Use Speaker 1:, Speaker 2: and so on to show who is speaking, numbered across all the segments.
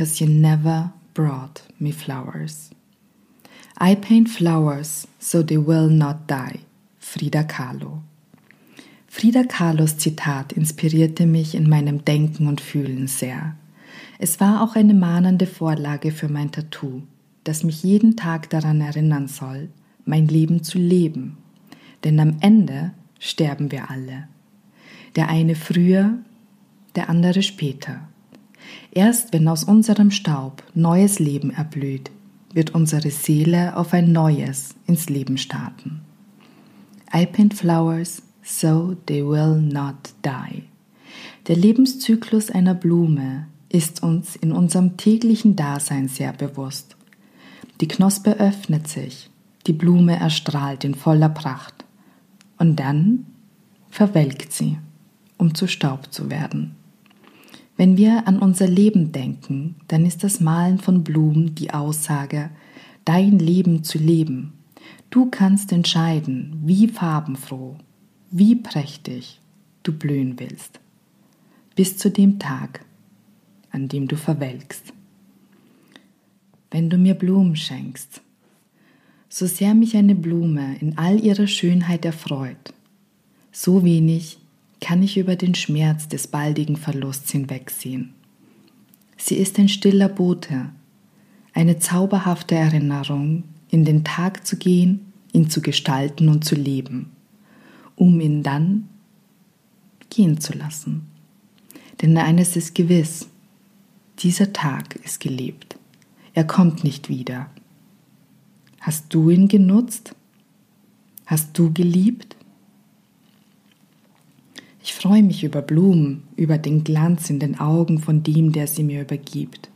Speaker 1: cause you never brought me flowers. I paint flowers so they will not die. Frida Kahlo. Frida Kahlos Zitat inspirierte mich in meinem Denken und Fühlen sehr. Es war auch eine mahnende Vorlage für mein Tattoo, das mich jeden Tag daran erinnern soll, mein Leben zu leben. Denn am Ende sterben wir alle. Der eine früher, der andere später. Erst wenn aus unserem Staub neues Leben erblüht, wird unsere Seele auf ein neues ins Leben starten. I paint flowers so they will not die. Der Lebenszyklus einer Blume ist uns in unserem täglichen Dasein sehr bewusst. Die Knospe öffnet sich, die Blume erstrahlt in voller Pracht und dann verwelkt sie, um zu Staub zu werden. Wenn wir an unser Leben denken, dann ist das Malen von Blumen die Aussage, dein Leben zu leben. Du kannst entscheiden, wie farbenfroh, wie prächtig du blühen willst. Bis zu dem Tag, an dem du verwelkst. Wenn du mir Blumen schenkst, so sehr mich eine Blume in all ihrer Schönheit erfreut, so wenig kann ich über den Schmerz des baldigen Verlusts hinwegsehen. Sie ist ein stiller Bote, eine zauberhafte Erinnerung, in den Tag zu gehen, ihn zu gestalten und zu leben, um ihn dann gehen zu lassen. Denn eines ist gewiss, dieser Tag ist gelebt. Er kommt nicht wieder. Hast du ihn genutzt? Hast du geliebt? Ich freue mich über Blumen, über den Glanz in den Augen von dem, der sie mir übergibt.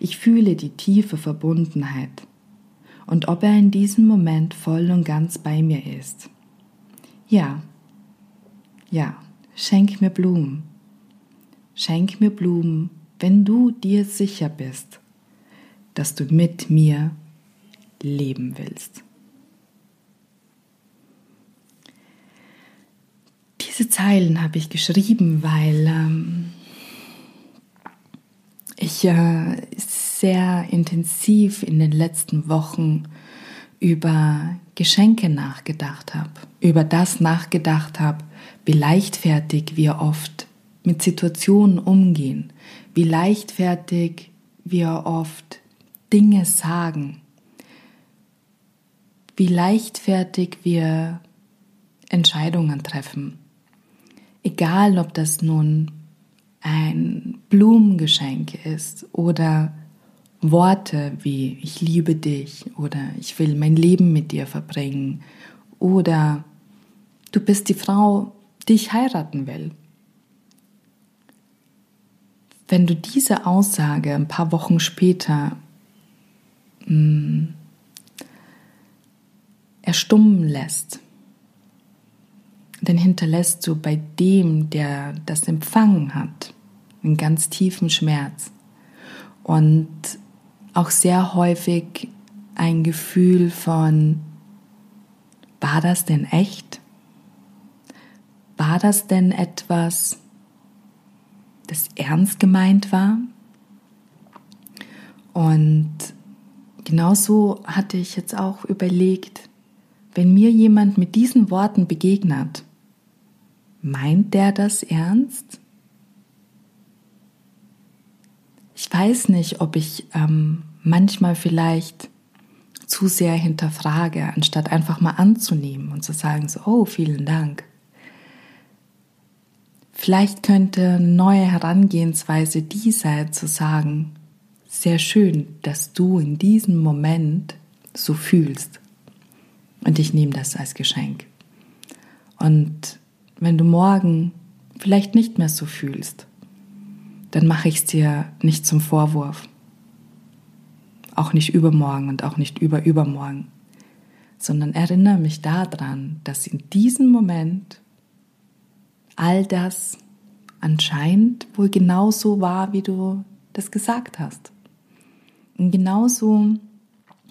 Speaker 1: Ich fühle die tiefe Verbundenheit und ob er in diesem Moment voll und ganz bei mir ist. Ja, ja, schenk mir Blumen. Schenk mir Blumen, wenn du dir sicher bist, dass du mit mir leben willst. Diese Zeilen habe ich geschrieben, weil ähm, ich äh, sehr intensiv in den letzten Wochen über Geschenke nachgedacht habe, über das nachgedacht habe, wie leichtfertig wir oft mit Situationen umgehen, wie leichtfertig wir oft Dinge sagen, wie leichtfertig wir Entscheidungen treffen. Egal, ob das nun ein Blumengeschenk ist oder Worte wie ich liebe dich oder ich will mein Leben mit dir verbringen oder du bist die Frau, die ich heiraten will. Wenn du diese Aussage ein paar Wochen später mh, hm, erstummen lässt, dann hinterlässt du bei dem, der das empfangen hat, einen ganz tiefen Schmerz und auch sehr häufig ein Gefühl von, war das denn echt? War das denn etwas, das ernst gemeint war? Und genauso hatte ich jetzt auch überlegt, wenn mir jemand mit diesen Worten begegnet, Meint der das ernst? Ich weiß nicht, ob ich ähm, manchmal vielleicht zu sehr hinterfrage, anstatt einfach mal anzunehmen und zu sagen, so, oh, vielen Dank. Vielleicht könnte eine neue Herangehensweise die sein, zu sagen, sehr schön, dass du in diesem Moment so fühlst. Und ich nehme das als Geschenk. Und wenn du morgen vielleicht nicht mehr so fühlst, dann mache ich es dir nicht zum Vorwurf. Auch nicht übermorgen und auch nicht überübermorgen, sondern erinnere mich daran, dass in diesem Moment all das anscheinend wohl genauso war, wie du das gesagt hast. Und genauso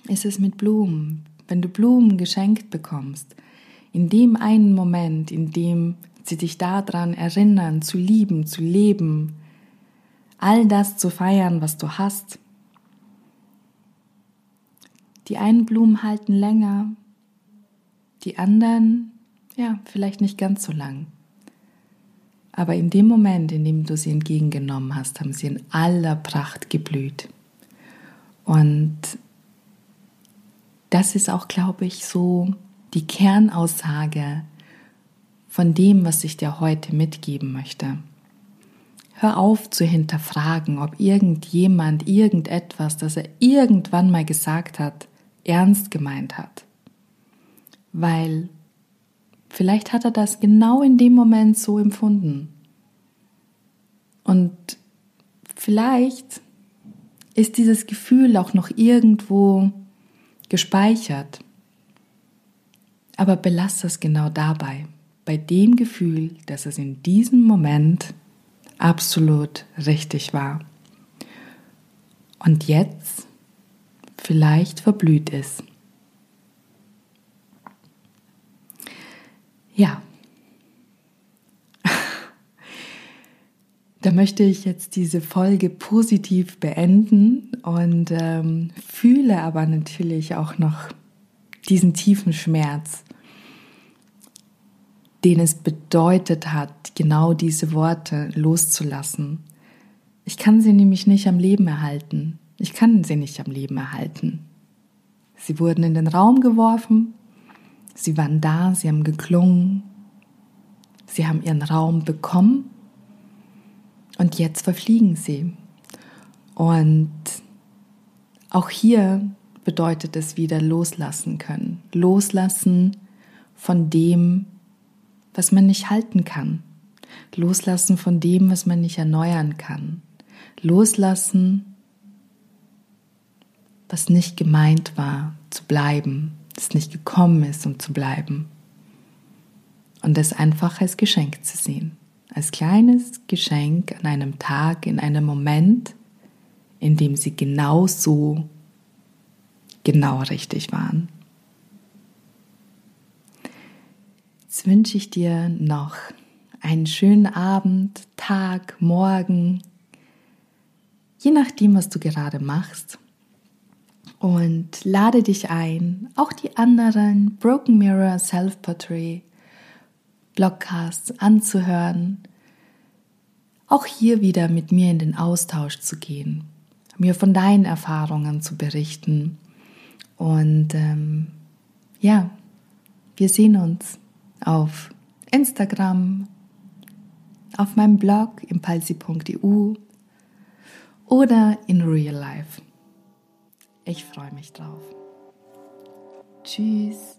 Speaker 1: ist es mit Blumen. Wenn du Blumen geschenkt bekommst, in dem einen Moment, in dem sie dich daran erinnern, zu lieben, zu leben, all das zu feiern, was du hast. Die einen Blumen halten länger, die anderen, ja, vielleicht nicht ganz so lang. Aber in dem Moment, in dem du sie entgegengenommen hast, haben sie in aller Pracht geblüht. Und das ist auch, glaube ich, so die Kernaussage von dem, was ich dir heute mitgeben möchte. Hör auf zu hinterfragen, ob irgendjemand irgendetwas, das er irgendwann mal gesagt hat, ernst gemeint hat. Weil vielleicht hat er das genau in dem Moment so empfunden. Und vielleicht ist dieses Gefühl auch noch irgendwo gespeichert. Aber belass es genau dabei, bei dem Gefühl, dass es in diesem Moment absolut richtig war. Und jetzt vielleicht verblüht ist. Ja. Da möchte ich jetzt diese Folge positiv beenden und ähm, fühle aber natürlich auch noch diesen tiefen Schmerz, den es bedeutet hat, genau diese Worte loszulassen. Ich kann sie nämlich nicht am Leben erhalten. Ich kann sie nicht am Leben erhalten. Sie wurden in den Raum geworfen, sie waren da, sie haben geklungen, sie haben ihren Raum bekommen und jetzt verfliegen sie. Und auch hier bedeutet es wieder loslassen können. Loslassen von dem, was man nicht halten kann. Loslassen von dem, was man nicht erneuern kann. Loslassen was nicht gemeint war, zu bleiben, das nicht gekommen ist, um zu bleiben. Und es einfach als Geschenk zu sehen. Als kleines Geschenk an einem Tag, in einem Moment, in dem sie genau so, genau richtig waren. Jetzt wünsche ich dir noch einen schönen Abend, Tag, Morgen, je nachdem, was du gerade machst und lade dich ein, auch die anderen Broken Mirror Self-Portrait Blogcasts anzuhören, auch hier wieder mit mir in den Austausch zu gehen, mir von deinen Erfahrungen zu berichten. Und ähm, ja, wir sehen uns auf Instagram, auf meinem Blog impulsi.eu oder in Real Life. Ich freue mich drauf. Tschüss.